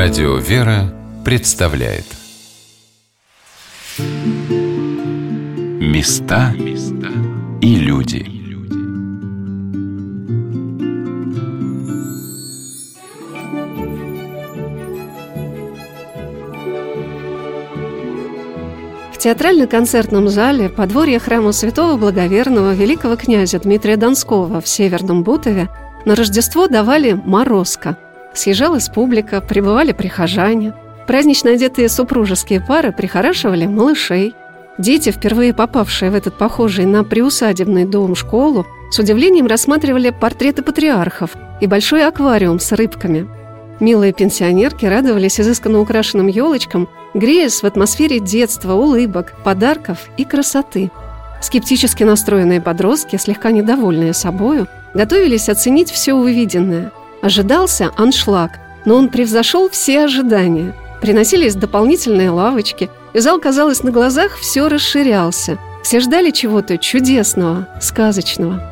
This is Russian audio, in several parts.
Радио «Вера» представляет Места и люди В театрально-концертном зале подворье храма святого благоверного великого князя Дмитрия Донского в Северном Бутове на Рождество давали морозко. Съезжалась публика, прибывали прихожане. Празднично одетые супружеские пары прихорашивали малышей. Дети, впервые попавшие в этот похожий на приусадебный дом школу, с удивлением рассматривали портреты патриархов и большой аквариум с рыбками. Милые пенсионерки радовались изысканно украшенным елочкам, греясь в атмосфере детства, улыбок, подарков и красоты. Скептически настроенные подростки, слегка недовольные собою, готовились оценить все увиденное. Ожидался аншлаг, но он превзошел все ожидания. Приносились дополнительные лавочки, и зал, казалось, на глазах все расширялся. Все ждали чего-то чудесного, сказочного.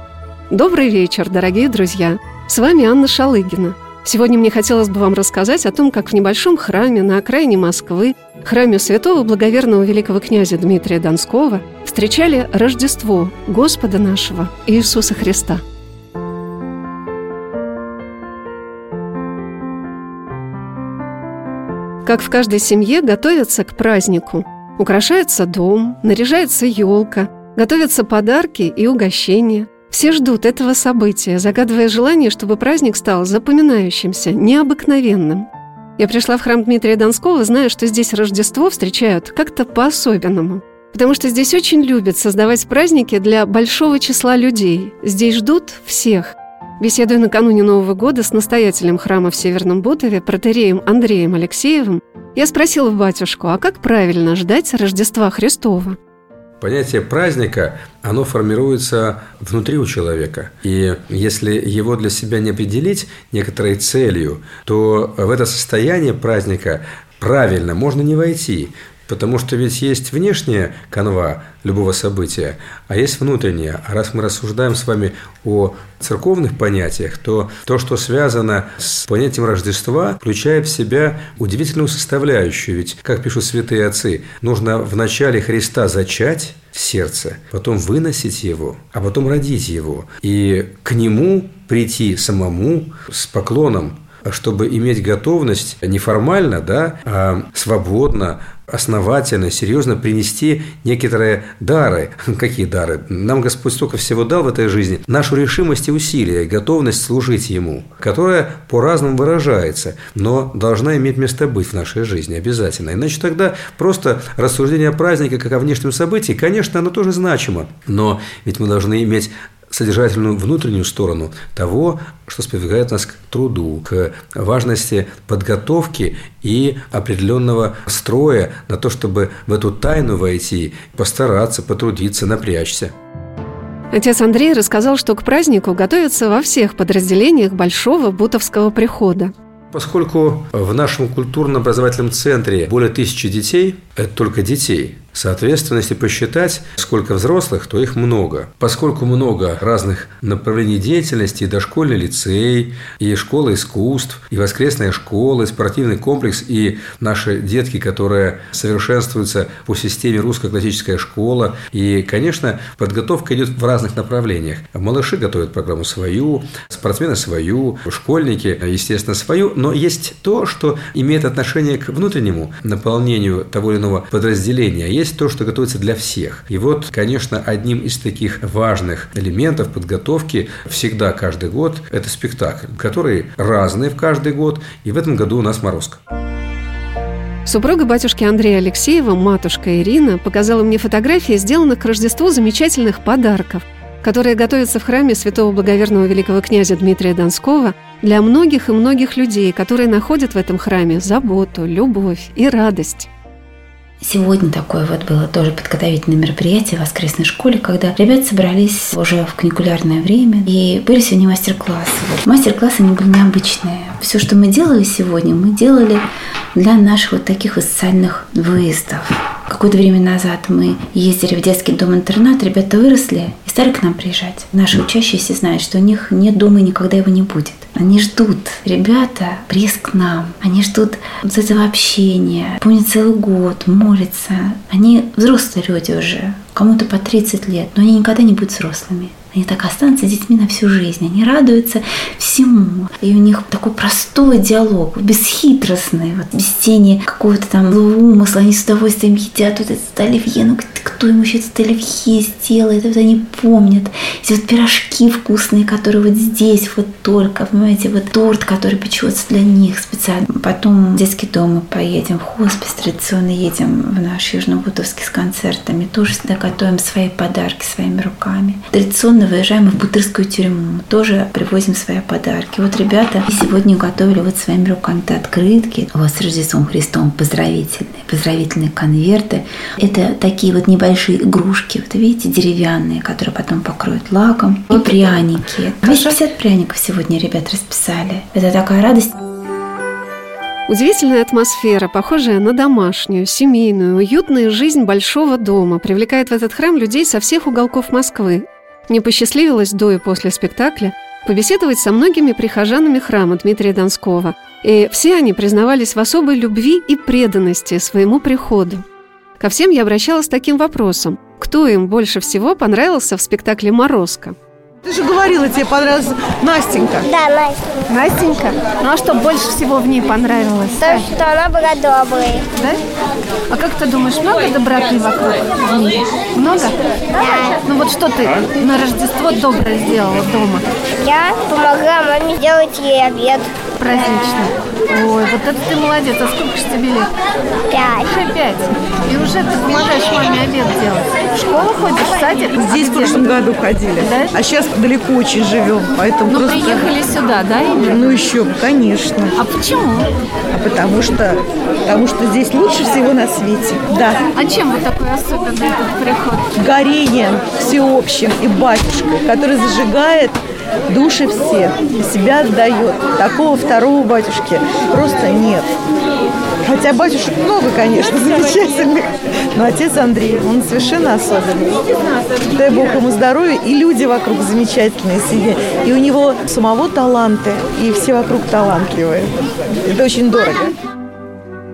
Добрый вечер, дорогие друзья! С вами Анна Шалыгина. Сегодня мне хотелось бы вам рассказать о том, как в небольшом храме на окраине Москвы, храме святого благоверного великого князя Дмитрия Донского, встречали Рождество Господа нашего Иисуса Христа – Как в каждой семье готовятся к празднику. Украшается дом, наряжается елка, готовятся подарки и угощения. Все ждут этого события, загадывая желание, чтобы праздник стал запоминающимся, необыкновенным. Я пришла в храм Дмитрия Донского, зная, что здесь Рождество встречают как-то по-особенному. Потому что здесь очень любят создавать праздники для большого числа людей. Здесь ждут всех – Беседуя накануне Нового года с настоятелем храма в Северном Бутове, протереем Андреем Алексеевым, я спросила батюшку, а как правильно ждать Рождества Христова? Понятие праздника, оно формируется внутри у человека. И если его для себя не определить некоторой целью, то в это состояние праздника правильно можно не войти. Потому что ведь есть внешняя канва любого события, а есть внутренняя. А раз мы рассуждаем с вами о церковных понятиях, то то, что связано с понятием Рождества, включает в себя удивительную составляющую. Ведь, как пишут святые отцы, нужно в начале Христа зачать в сердце, потом выносить его, а потом родить его. И к нему прийти самому с поклоном, чтобы иметь готовность неформально, да, а свободно, основательно, серьезно принести некоторые дары. Какие дары? Нам Господь столько всего дал в этой жизни. Нашу решимость и усилия, и готовность служить Ему, которая по-разному выражается, но должна иметь место быть в нашей жизни обязательно. Иначе тогда просто рассуждение о празднике как о внешнем событии, конечно, оно тоже значимо, но ведь мы должны иметь содержательную внутреннюю сторону того, что сподвигает нас к труду, к важности подготовки и определенного строя на то, чтобы в эту тайну войти, постараться, потрудиться, напрячься. Отец Андрей рассказал, что к празднику готовятся во всех подразделениях Большого Бутовского прихода. Поскольку в нашем культурно-образовательном центре более тысячи детей, это только детей, Соответственно, если посчитать, сколько взрослых, то их много. Поскольку много разных направлений деятельности, и дошкольный лицей, и школа искусств, и воскресная школа, и спортивный комплекс, и наши детки, которые совершенствуются по системе русская классическая школа. И, конечно, подготовка идет в разных направлениях. Малыши готовят программу свою, спортсмены свою, школьники, естественно, свою. Но есть то, что имеет отношение к внутреннему наполнению того или иного подразделения. Есть есть то, что готовится для всех. И вот, конечно, одним из таких важных элементов подготовки всегда каждый год – это спектакль, который разный в каждый год, и в этом году у нас «Морозко». Супруга батюшки Андрея Алексеева, матушка Ирина, показала мне фотографии, сделанных к Рождеству замечательных подарков, которые готовятся в храме святого благоверного великого князя Дмитрия Донского для многих и многих людей, которые находят в этом храме заботу, любовь и радость. Сегодня такое вот было тоже подготовительное мероприятие в воскресной школе, когда ребята собрались уже в каникулярное время, и были сегодня мастер-классы. Вот. Мастер-классы они были необычные. Все, что мы делали сегодня, мы делали для наших вот таких вот социальных выездов. Какое-то время назад мы ездили в детский дом-интернат, ребята выросли и стали к нам приезжать. Наши учащиеся знают, что у них нет дома и никогда его не будет. Они ждут, ребята, приезд к нам. Они ждут вот этого общения. Помнят целый год, молятся. Они взрослые люди уже. Кому-то по 30 лет, но они никогда не будут взрослыми. Они так останутся детьми на всю жизнь. Они радуются всему. И у них такой простой диалог, бесхитростный, вот, без тени какого-то там злого умысла. Они с удовольствием едят вот этот оливье. Ну, кто ему еще этот оливье сделает? Вот они помнят. Эти вот пирожки вкусные, которые вот здесь вот только, понимаете, вот торт, который печется для них специально. Потом в детский дом мы поедем, в хоспис традиционно едем в наш Южно-Бутовский с концертами. Тоже всегда готовим свои подарки своими руками. Традиционно выезжаем в Бутырскую тюрьму. Тоже привозим свои подарки. Вот ребята сегодня готовили вот своими руками открытки. У вас с Рождеством Христом поздравительные, поздравительные конверты. Это такие вот небольшие игрушки, вот видите, деревянные, которые потом покроют лаком. И пряники. 250 пряников сегодня ребят расписали. Это такая радость. Удивительная атмосфера, похожая на домашнюю, семейную, уютную жизнь большого дома, привлекает в этот храм людей со всех уголков Москвы. Мне посчастливилось до и после спектакля побеседовать со многими прихожанами храма Дмитрия Донского, и все они признавались в особой любви и преданности своему приходу. Ко всем я обращалась с таким вопросом. Кто им больше всего понравился в спектакле «Морозко»? Ты же говорила, тебе понравилась Настенька. Да, Настенька. Настенька? Ну а что больше всего в ней понравилось? То, что она была доброй. Да? А как ты думаешь, много доброты вокруг в мире? Много? Да. Ну вот что ты на Рождество доброе сделала дома? Я помогла маме сделать ей обед. Праздничный. Ой, вот это ты молодец. А сколько же тебе лет? Пять. Уже пять. И уже ты помогаешь маме обед делать. В школу ходишь, в садик? Здесь А в прошлом году ходили. Да? А сейчас далеко очень живем, поэтому Ну, просто... приехали сюда, да, именно? Ну еще, конечно. А почему? А потому что, потому что здесь лучше всего на свете. Да. А чем вот такой особенный этот приход? Горением всеобщим и батюшкой, который зажигает души всех и себя отдает. Такого второго батюшки просто нет. Хотя батюшек много, конечно, замечательных. Но отец Андрей, он совершенно особенный. Дай Бог ему здоровья, и люди вокруг замечательные сидят. И у него самого таланты, и все вокруг талантливые. Это очень дорого.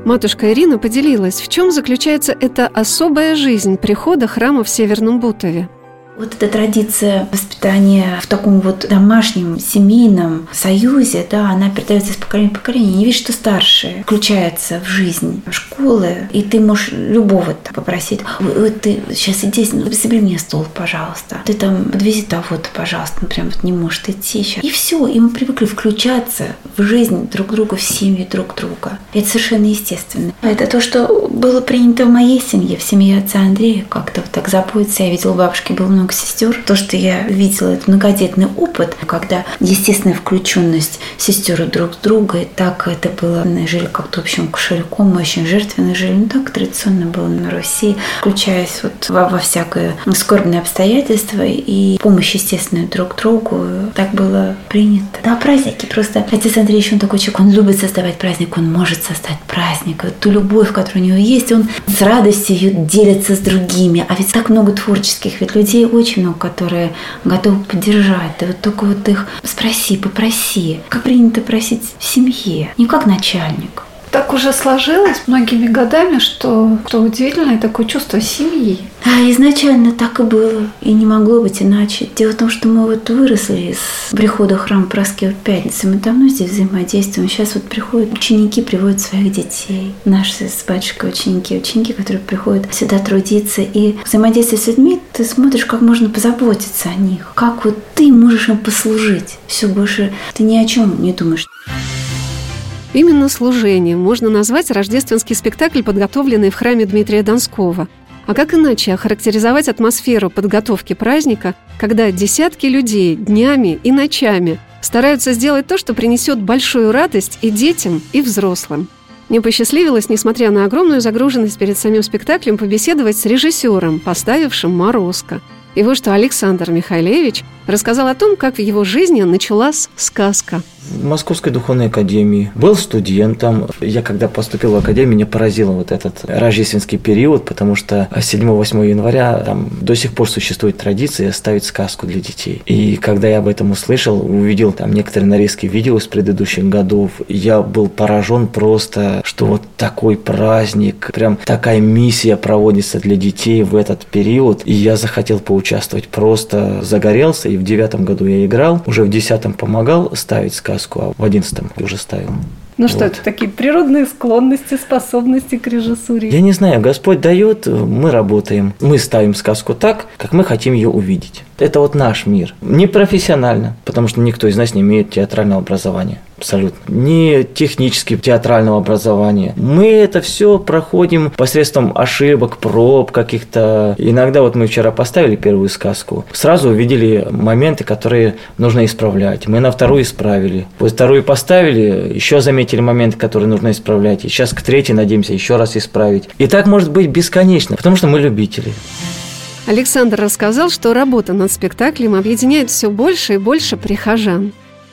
Матушка Ирина поделилась, в чем заключается эта особая жизнь прихода храма в Северном Бутове. Вот эта традиция воспитания в таком вот домашнем, семейном союзе, да, она передается из поколения в поколение. Не видишь, что старшие включаются в жизнь школы, и ты можешь любого там попросить, «Ой, вот ты сейчас иди, собери мне стол, пожалуйста. Ты там подвези того-то, пожалуйста, ну прям вот не может идти сейчас. И все, и мы привыкли включаться в жизнь друг друга, в семью друг друга. Это совершенно естественно. Это то, что было принято в моей семье, в семье отца Андрея, как-то вот так заботиться. Я видела, бабушки было много сестер. То, что я видела, это многодетный опыт, когда естественная включенность сестер друг в друга, и так это было, мы жили как-то общим кошельком, мы очень жертвенно жили. Ну, так традиционно было на Руси, включаясь вот во, во всякое скорбное обстоятельства и помощь естественную друг другу. Так было принято. Да, праздники просто. Отец Андрей еще он такой человек, он любит создавать праздник, он может создать праздник. Вот ту любовь, которая у него есть, он с радостью ее делится с другими. А ведь так много творческих ведь людей очень много, которые готовы поддержать. Ты вот только вот их спроси, попроси. Как принято просить в семье, не как начальник. Так уже сложилось многими годами, что, что удивительное такое чувство семьи. А изначально так и было, и не могло быть иначе. Дело в том, что мы вот выросли с прихода в храм Праски Пятницы. Мы давно здесь взаимодействуем. Сейчас вот приходят ученики, приводят своих детей. Наши с батюшкой ученики, ученики, которые приходят сюда трудиться. И взаимодействие с людьми, ты смотришь, как можно позаботиться о них. Как вот ты можешь им послужить. Все больше ты ни о чем не думаешь. Именно служением можно назвать рождественский спектакль, подготовленный в храме Дмитрия Донского. А как иначе охарактеризовать атмосферу подготовки праздника, когда десятки людей днями и ночами стараются сделать то, что принесет большую радость и детям, и взрослым? Мне посчастливилось, несмотря на огромную загруженность перед самим спектаклем, побеседовать с режиссером, поставившим «Морозко». И вот что Александр Михайлевич рассказал о том, как в его жизни началась сказка – в Московской духовной академии, был студентом. Я когда поступил в академию, меня поразил вот этот рождественский период, потому что 7-8 января там до сих пор существует традиция ставить сказку для детей. И когда я об этом услышал, увидел там некоторые нарезки видео из предыдущих годов, я был поражен просто, что вот такой праздник, прям такая миссия проводится для детей в этот период. И я захотел поучаствовать, просто загорелся, и в девятом году я играл, уже в десятом помогал ставить сказку сказку, а в одиннадцатом уже ставил. Ну что, вот. это такие природные склонности, способности к режиссуре? Я не знаю, Господь дает, мы работаем. Мы ставим сказку так, как мы хотим ее увидеть. Это вот наш мир. Не профессионально, потому что никто из нас не имеет театрального образования абсолютно. Не технически театрального образования. Мы это все проходим посредством ошибок, проб каких-то. Иногда вот мы вчера поставили первую сказку, сразу увидели моменты, которые нужно исправлять. Мы на вторую исправили. Вторую поставили, еще заметили моменты, которые нужно исправлять. И сейчас к третьей надеемся еще раз исправить. И так может быть бесконечно, потому что мы любители. Александр рассказал, что работа над спектаклем объединяет все больше и больше прихожан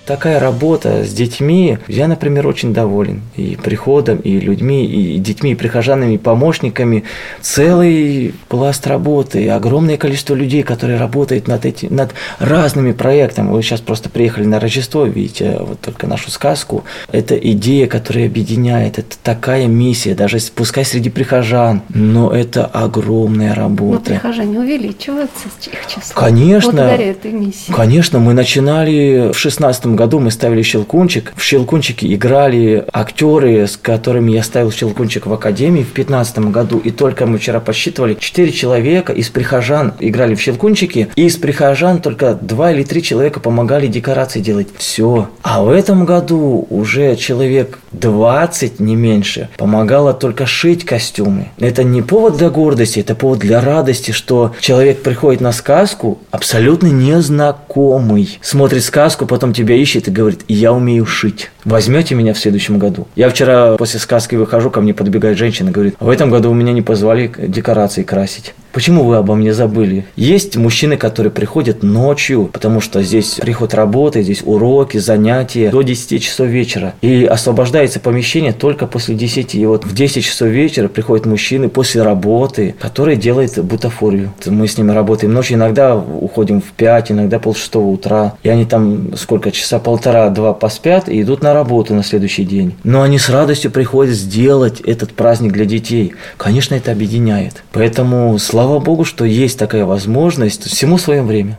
такая работа с детьми, я, например, очень доволен и приходом, и людьми, и детьми, и прихожанами, и помощниками. Целый пласт работы, огромное количество людей, которые работают над, эти, над разными проектами. Вы сейчас просто приехали на Рождество, видите вот только нашу сказку. Это идея, которая объединяет, это такая миссия, даже пускай среди прихожан, но это огромная работа. Но прихожане увеличиваются их число. Конечно. Благодаря этой миссии. Конечно, мы начинали в 16 году мы ставили «Щелкунчик». В «Щелкунчике» играли актеры, с которыми я ставил «Щелкунчик» в Академии в 15 году. И только мы вчера посчитывали, 4 человека из прихожан играли в «Щелкунчике», и из прихожан только 2 или 3 человека помогали декорации делать. Все. А в этом году уже человек 20, не меньше, помогало только шить костюмы. Это не повод для гордости, это повод для радости, что человек приходит на сказку абсолютно незнакомый, смотрит сказку, потом тебя ищет и говорит, я умею шить. Возьмете меня в следующем году? Я вчера после сказки выхожу, ко мне подбегает женщина говорит, в этом году у меня не позвали декорации красить. Почему вы обо мне забыли? Есть мужчины, которые приходят ночью, потому что здесь приход работы, здесь уроки, занятия до 10 часов вечера. И освобождается помещение только после 10. И вот в 10 часов вечера приходят мужчины после работы, которые делают бутафорию. Мы с ними работаем ночью, иногда уходим в 5, иногда полшестого утра. И они там сколько, часа полтора-два поспят и идут на работу на следующий день. Но они с радостью приходят сделать этот праздник для детей. Конечно, это объединяет. Поэтому слава слава богу, что есть такая возможность всему свое время.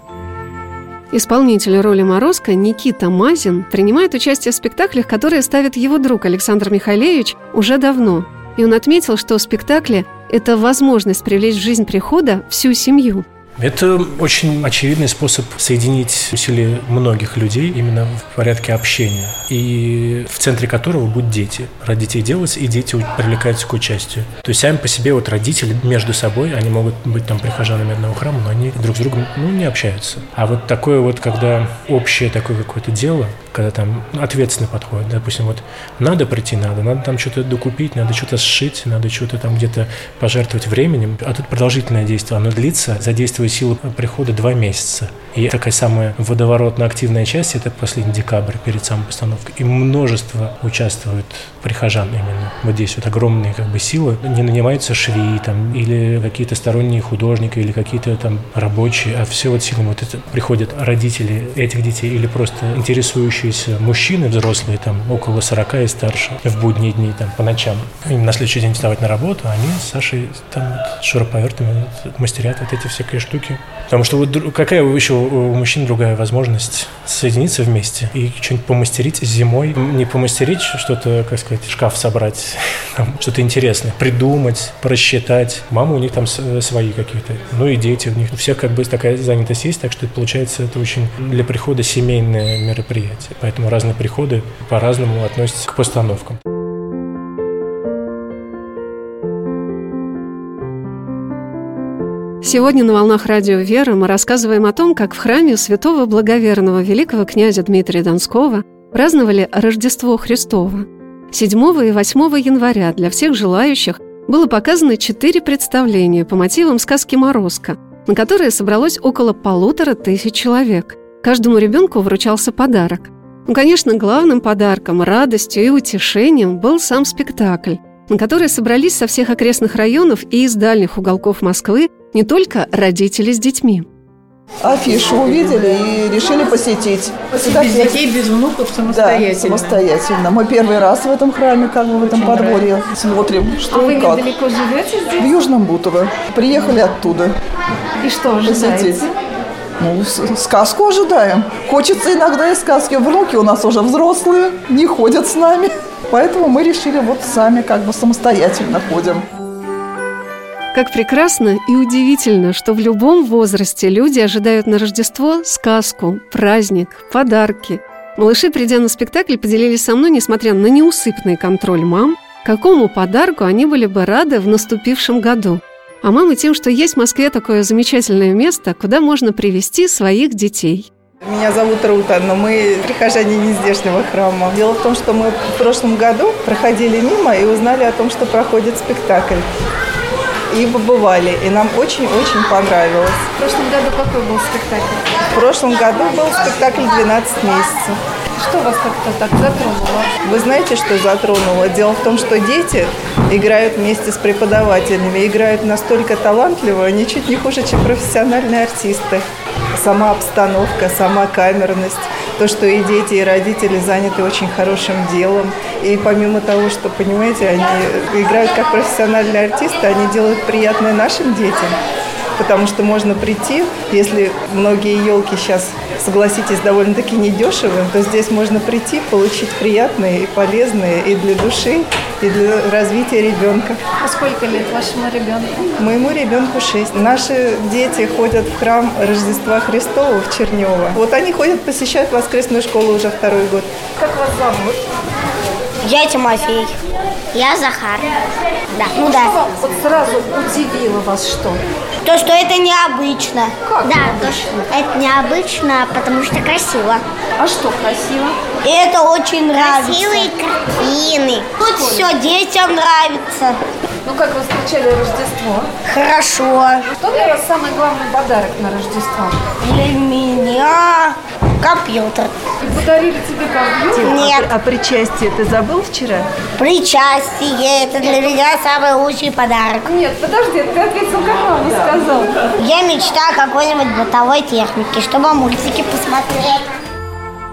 Исполнитель роли Морозко Никита Мазин принимает участие в спектаклях, которые ставит его друг Александр Михайлевич уже давно. И он отметил, что спектакли – это возможность привлечь в жизнь прихода всю семью – это очень очевидный способ соединить усилия многих людей именно в порядке общения, и в центре которого будут дети. Ради детей делается, и дети привлекаются к участию. То есть сами по себе вот родители между собой, они могут быть там прихожанами одного храма, но они друг с другом ну, не общаются. А вот такое вот, когда общее такое какое-то дело, когда там ответственно подходит, допустим, вот надо прийти, надо, надо там что-то докупить, надо что-то сшить, надо что-то там где-то пожертвовать временем, а тут продолжительное действие, оно длится, задействует силу прихода два месяца. И такая самая водоворотно-активная часть – это последний декабрь перед самой постановкой. И множество участвуют прихожан именно. Вот здесь вот огромные как бы силы. Не нанимаются швеи там, или какие-то сторонние художники, или какие-то там рабочие, а все вот силы вот это приходят родители этих детей или просто интересующиеся мужчины взрослые, там около 40 и старше, в будние дни там по ночам. Им на следующий день вставать на работу, а они с Сашей там вот, шуруповертами мастерят вот эти всякие штуки. Потому что вот какая еще у мужчин другая возможность соединиться вместе и что-нибудь помастерить зимой. Не помастерить что-то, как сказать, шкаф собрать, что-то интересное, придумать, просчитать. Мама у них там свои какие-то, ну и дети у них. У всех как бы такая занятость есть, так что получается это очень для прихода семейное мероприятие. Поэтому разные приходы по-разному относятся к постановкам. Сегодня на «Волнах радио Вера» мы рассказываем о том, как в храме святого благоверного великого князя Дмитрия Донского праздновали Рождество Христово. 7 и 8 января для всех желающих было показано четыре представления по мотивам сказки «Морозко», на которые собралось около полутора тысяч человек. Каждому ребенку вручался подарок. Ну, конечно, главным подарком, радостью и утешением был сам спектакль, на который собрались со всех окрестных районов и из дальних уголков Москвы не только родители с детьми. Афишу увидели и решили посетить. Без детей, без внуков, самостоятельно. Да, самостоятельно. Мы первый раз в этом храме, как бы в этом подворье, смотрим, что а вы как. недалеко живете здесь? В Южном Бутово. Приехали оттуда. И что ожидаете? Посетить. Ну, сказку ожидаем. Хочется иногда и сказки. Внуки у нас уже взрослые, не ходят с нами. Поэтому мы решили вот сами как бы самостоятельно ходим. Как прекрасно и удивительно, что в любом возрасте люди ожидают на Рождество сказку, праздник, подарки. Малыши, придя на спектакль, поделились со мной, несмотря на неусыпный контроль мам, какому подарку они были бы рады в наступившем году. А мамы тем, что есть в Москве такое замечательное место, куда можно привести своих детей. Меня зовут Рута, но мы прихожане не здешнего храма. Дело в том, что мы в прошлом году проходили мимо и узнали о том, что проходит спектакль. И побывали, и нам очень-очень понравилось. В прошлом году какой был спектакль? В прошлом году был спектакль «12 месяцев». Что вас как-то так затронуло? Вы знаете, что затронуло? Дело в том, что дети играют вместе с преподавателями, играют настолько талантливо, ничуть не хуже, чем профессиональные артисты. Сама обстановка, сама камерность, то, что и дети, и родители заняты очень хорошим делом. И помимо того, что, понимаете, они играют как профессиональные артисты, они делают приятное нашим детям. Потому что можно прийти, если многие елки сейчас, согласитесь, довольно-таки недешевы, то здесь можно прийти, получить приятные и полезные и для души, и для развития ребенка. А сколько лет вашему ребенку? Моему ребенку 6. Наши дети ходят в храм Рождества Христова в Чернево. Вот они ходят, посещают воскресную школу уже второй год. Как вас зовут? Я Тимофей. Я Захар. Да, ну Что да. вам вот сразу удивило вас что? То, что это необычно. Как да, необычно? то, это необычно, потому что красиво. А что красиво? И это очень нравится. Красивые картины. Тут все детям нравится. Ну как вы встречали Рождество? Хорошо. Что для вас самый главный подарок на Рождество? Для меня компьютер. И подарили тебе компьютер? Нет. А причастие ты забыл вчера? Причастие. Это для меня самый лучший подарок. Нет, подожди, ты ответил, как мама сказал. Я мечтаю о какой-нибудь бытовой технике, чтобы мультики посмотреть.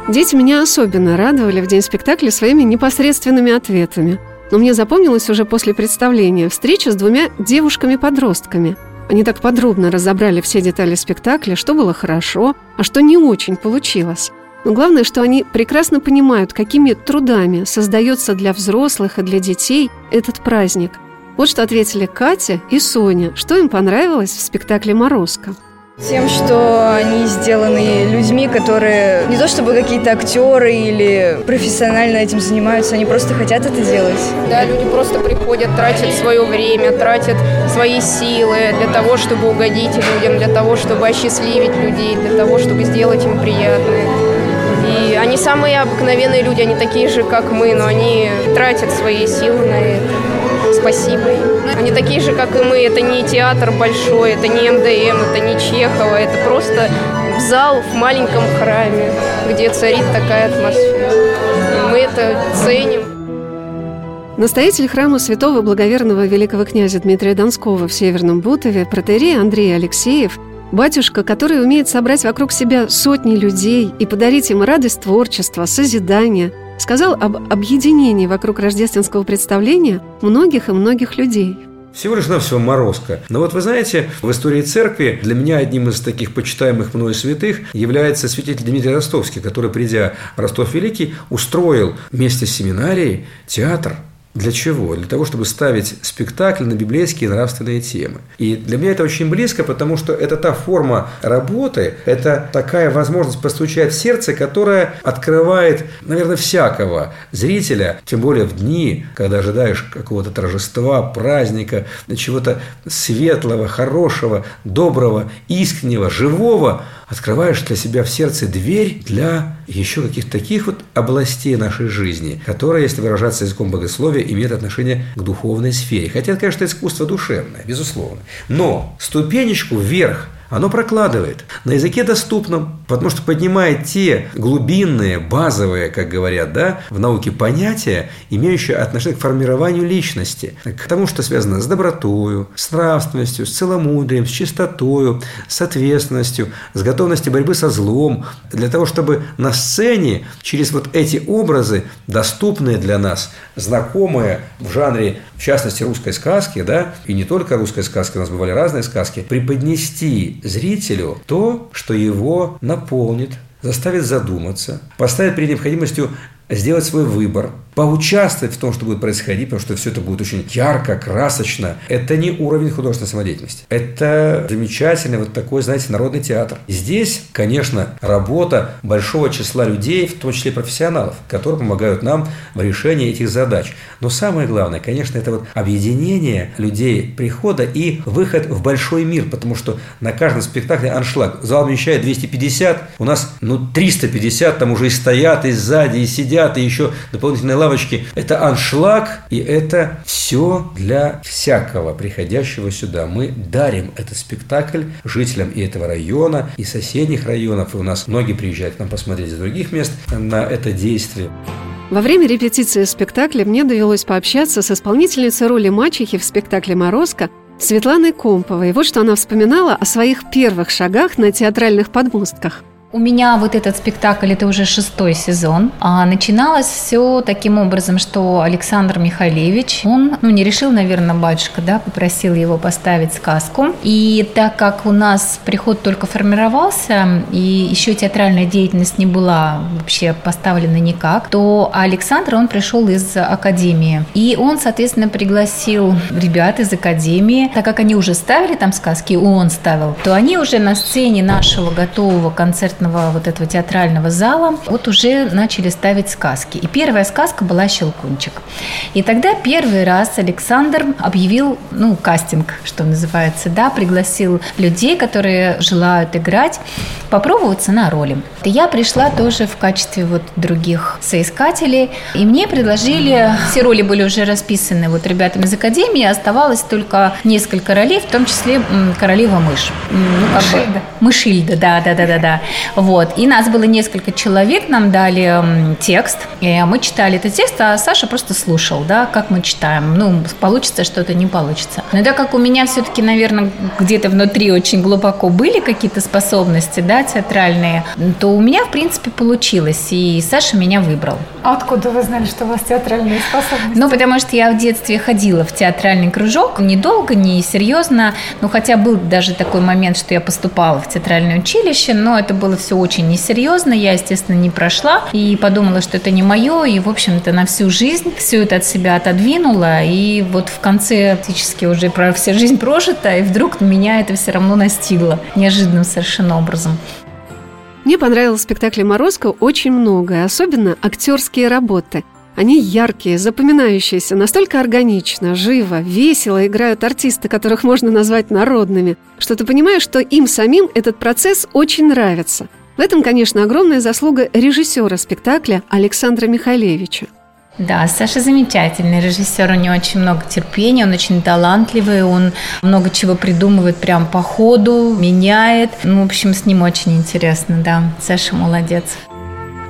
Дети меня особенно радовали в день спектакля своими непосредственными ответами. Но мне запомнилось уже после представления встреча с двумя девушками-подростками. Они так подробно разобрали все детали спектакля, что было хорошо, а что не очень получилось. Но главное, что они прекрасно понимают, какими трудами создается для взрослых и для детей этот праздник. Вот что ответили Катя и Соня, что им понравилось в спектакле «Морозко». Тем, что они сделаны людьми, которые не то чтобы какие-то актеры или профессионально этим занимаются, они просто хотят это делать. Да, люди просто приходят, тратят свое время, тратят свои силы для того, чтобы угодить людям, для того, чтобы осчастливить людей, для того, чтобы сделать им приятное. И они самые обыкновенные люди, они такие же, как мы, но они тратят свои силы на это. Спасибо. Они такие же, как и мы. Это не театр большой, это не МДМ, это не Чехова. Это просто зал в маленьком храме, где царит такая атмосфера. Мы это ценим. Настоятель храма святого благоверного великого князя Дмитрия Донского в Северном Бутове, протерей Андрей Алексеев, батюшка, который умеет собрать вокруг себя сотни людей и подарить им радость творчества, созидания, сказал об объединении вокруг рождественского представления многих и многих людей. Всего лишь навсего морозко. Но вот вы знаете, в истории церкви для меня одним из таких почитаемых мною святых является святитель Дмитрий Ростовский, который, придя в Ростов Великий, устроил вместе с семинарией театр для чего? Для того, чтобы ставить спектакль на библейские нравственные темы. И для меня это очень близко, потому что это та форма работы, это такая возможность постучать в сердце, которая открывает, наверное, всякого зрителя, тем более в дни, когда ожидаешь какого-то торжества, праздника, чего-то светлого, хорошего, доброго, искреннего, живого, открываешь для себя в сердце дверь для еще каких-то таких вот областей нашей жизни, которые, если выражаться языком богословия, имеют отношение к духовной сфере. Хотя конечно, искусство душевное, безусловно. Но ступенечку вверх оно прокладывает. На языке доступном, Потому что поднимает те глубинные, базовые, как говорят, да, в науке понятия, имеющие отношение к формированию личности, к тому, что связано с добротою, с нравственностью, с целомудрием, с чистотою, с ответственностью, с готовностью борьбы со злом, для того, чтобы на сцене через вот эти образы, доступные для нас, знакомые в жанре, в частности, русской сказки, да, и не только русской сказки, у нас бывали разные сказки, преподнести зрителю то, что его наполнит, заставит задуматься, поставит перед необходимостью сделать свой выбор, поучаствовать в том, что будет происходить, потому что все это будет очень ярко, красочно. Это не уровень художественной самодеятельности. Это замечательный вот такой, знаете, народный театр. Здесь, конечно, работа большого числа людей, в том числе профессионалов, которые помогают нам в решении этих задач. Но самое главное, конечно, это вот объединение людей прихода и выход в большой мир, потому что на каждом спектакле аншлаг. Зал вмещает 250, у нас ну 350, там уже и стоят, и сзади, и сидят, и еще дополнительные лавочки. Это аншлаг, и это все для всякого приходящего сюда. Мы дарим этот спектакль жителям и этого района, и соседних районов. И у нас многие приезжают к нам посмотреть из других мест на это действие. Во время репетиции спектакля мне довелось пообщаться с исполнительницей роли мачехи в спектакле «Морозко» Светланой Комповой. Вот что она вспоминала о своих первых шагах на театральных подмостках – у меня вот этот спектакль, это уже шестой сезон. А начиналось все таким образом, что Александр Михайлевич, он, ну, не решил, наверное, батюшка, да, попросил его поставить сказку. И так как у нас приход только формировался, и еще театральная деятельность не была вообще поставлена никак, то Александр, он пришел из академии. И он, соответственно, пригласил ребят из академии, так как они уже ставили там сказки, он ставил, то они уже на сцене нашего готового концерта концертного вот этого театрального зала вот уже начали ставить сказки. И первая сказка была «Щелкунчик». И тогда первый раз Александр объявил, ну, кастинг, что называется, да, пригласил людей, которые желают играть, попробоваться на роли. И я пришла тоже в качестве вот других соискателей, и мне предложили, все роли были уже расписаны вот ребятами из Академии, оставалось только несколько ролей, в том числе королева-мышь. Ну, как. Бы, Мышильда, да, да, да, да, да. Вот. И нас было несколько человек, нам дали текст, и мы читали этот текст, а Саша просто слушал, да, как мы читаем. Ну, получится что-то, не получится. Но так как у меня все-таки, наверное, где-то внутри очень глубоко были какие-то способности, да, театральные, то у меня, в принципе, получилось, и Саша меня выбрал. А откуда вы знали, что у вас театральные способности? Ну, потому что я в детстве ходила в театральный кружок, недолго, не серьезно, ну, хотя был даже такой момент, что я поступала в театральное училище, но это было все очень несерьезно, я, естественно, не прошла и подумала, что это не мое, и, в общем-то, на всю жизнь все это от себя отодвинула, и вот в конце практически уже про вся жизнь прожита, и вдруг меня это все равно настигло неожиданным совершенно образом. Мне понравилось в спектакле «Морозко» очень многое, особенно актерские работы. Они яркие, запоминающиеся, настолько органично, живо, весело играют артисты, которых можно назвать народными, что ты понимаешь, что им самим этот процесс очень нравится. В этом, конечно, огромная заслуга режиссера спектакля Александра Михайлевича. Да, Саша замечательный режиссер, у него очень много терпения, он очень талантливый, он много чего придумывает прям по ходу, меняет. Ну, в общем, с ним очень интересно, да. Саша молодец.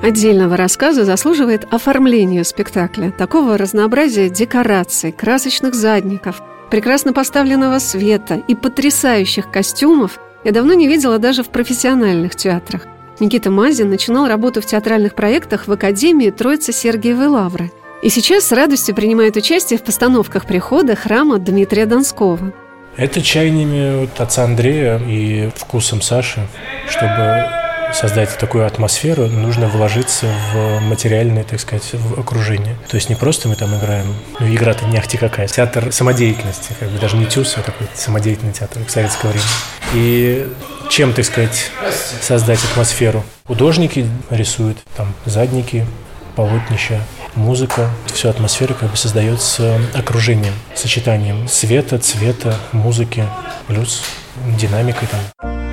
Отдельного рассказа заслуживает оформление спектакля, такого разнообразия декораций, красочных задников, прекрасно поставленного света и потрясающих костюмов я давно не видела даже в профессиональных театрах. Никита Мазин начинал работу в театральных проектах в Академии Троицы Сергиевой Лавры. И сейчас с радостью принимает участие в постановках прихода храма Дмитрия Донского. Это чаяниями вот отца Андрея и вкусом Саши, чтобы создать такую атмосферу, нужно вложиться в материальное, так сказать, в окружение. То есть не просто мы там играем, ну игра-то не ахти какая, театр самодеятельности, как бы даже не ТЮЗ, а такой самодеятельный театр советского времени. И чем, так сказать, создать атмосферу? Художники рисуют там задники, полотнища, музыка, всю атмосферу как бы создается окружением, сочетанием света, цвета, музыки, плюс динамикой там.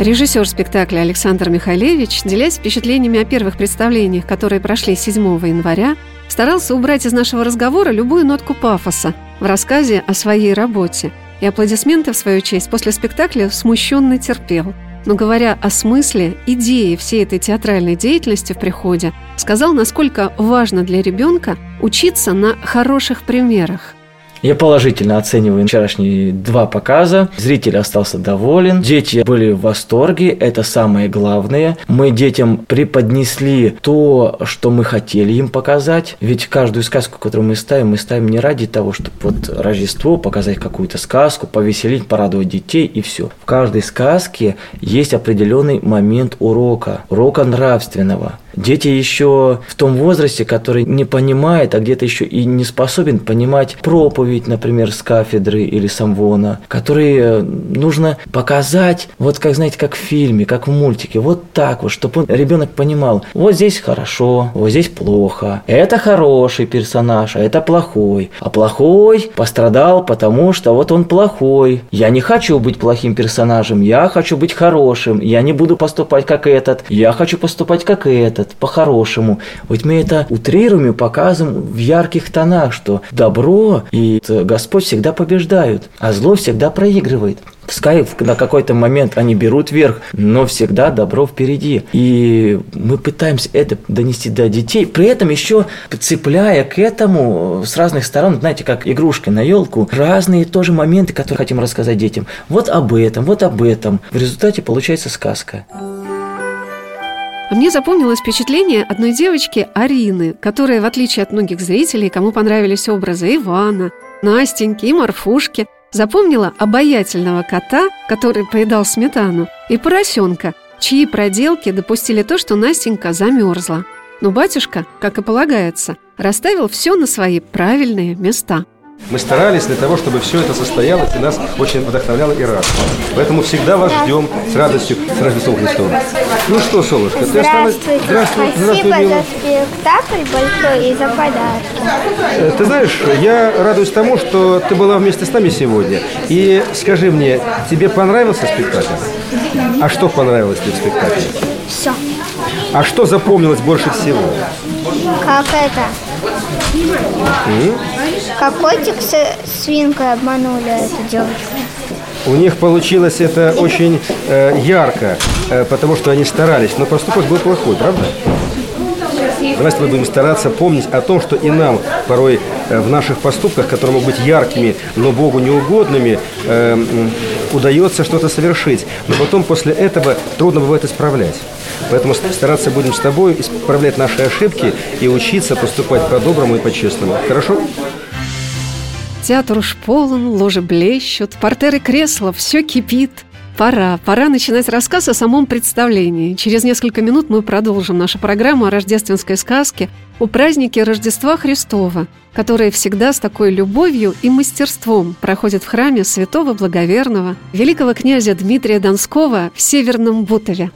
Режиссер спектакля Александр Михайлевич, делясь впечатлениями о первых представлениях, которые прошли 7 января, старался убрать из нашего разговора любую нотку пафоса в рассказе о своей работе – и аплодисменты в свою честь после спектакля смущенно терпел. но говоря о смысле, идее всей этой театральной деятельности в приходе, сказал, насколько важно для ребенка учиться на хороших примерах. Я положительно оцениваю вчерашние два показа. Зритель остался доволен. Дети были в восторге. Это самое главное. Мы детям преподнесли то, что мы хотели им показать. Ведь каждую сказку, которую мы ставим, мы ставим не ради того, чтобы вот Рождество показать какую-то сказку, повеселить, порадовать детей и все. В каждой сказке есть определенный момент урока, урока нравственного. Дети еще в том возрасте, который не понимает, а где-то еще и не способен понимать проповедь, например, с кафедры или самвона, который э, нужно показать, вот как, знаете, как в фильме, как в мультике, вот так вот, чтобы он, ребенок понимал, вот здесь хорошо, вот здесь плохо, это хороший персонаж, а это плохой, а плохой пострадал, потому что вот он плохой. Я не хочу быть плохим персонажем, я хочу быть хорошим, я не буду поступать как этот, я хочу поступать как этот этот, по-хорошему. Вот мы это утрируем и показываем в ярких тонах, что добро и Господь всегда побеждают, а зло всегда проигрывает. Пускай на какой-то момент они берут верх, но всегда добро впереди. И мы пытаемся это донести до детей, при этом еще цепляя к этому с разных сторон, знаете, как игрушка на елку, разные тоже моменты, которые хотим рассказать детям. Вот об этом, вот об этом. В результате получается сказка. Мне запомнилось впечатление одной девочки Арины, которая, в отличие от многих зрителей, кому понравились образы Ивана, Настеньки и Марфушки, запомнила обаятельного кота, который поедал сметану, и поросенка, чьи проделки допустили то, что Настенька замерзла. Но батюшка, как и полагается, расставил все на свои правильные места – мы старались для того, чтобы все это состоялось, и нас очень вдохновляло и радовало. Поэтому всегда вас ждем с радостью с Рождеством Христовым. Ну что, Солнышко, ты осталась... Здравствуй, Спасибо Здравствуй, за спектакль большой и за подарки. Э, ты знаешь, я радуюсь тому, что ты была вместе с нами сегодня. И скажи мне, тебе понравился спектакль? А что понравилось тебе в спектакле? Все. А что запомнилось больше всего? Как это? М? Как котик с свинкой обманули эту девочку. У них получилось это очень э, ярко, э, потому что они старались, но поступок был плохой, правда? Давай с тобой будем стараться помнить о том, что и нам порой э, в наших поступках, которые могут быть яркими, но Богу неугодными, э, удается что-то совершить. Но потом после этого трудно бывает исправлять. Поэтому стараться будем с тобой исправлять наши ошибки и учиться поступать по-доброму и по-честному. Хорошо? Театр уж полон, ложи блещут, портеры кресла, все кипит. Пора, пора начинать рассказ о самом представлении. Через несколько минут мы продолжим нашу программу о рождественской сказке, о празднике Рождества Христова, которая всегда с такой любовью и мастерством проходит в храме святого благоверного великого князя Дмитрия Донского в Северном Бутове.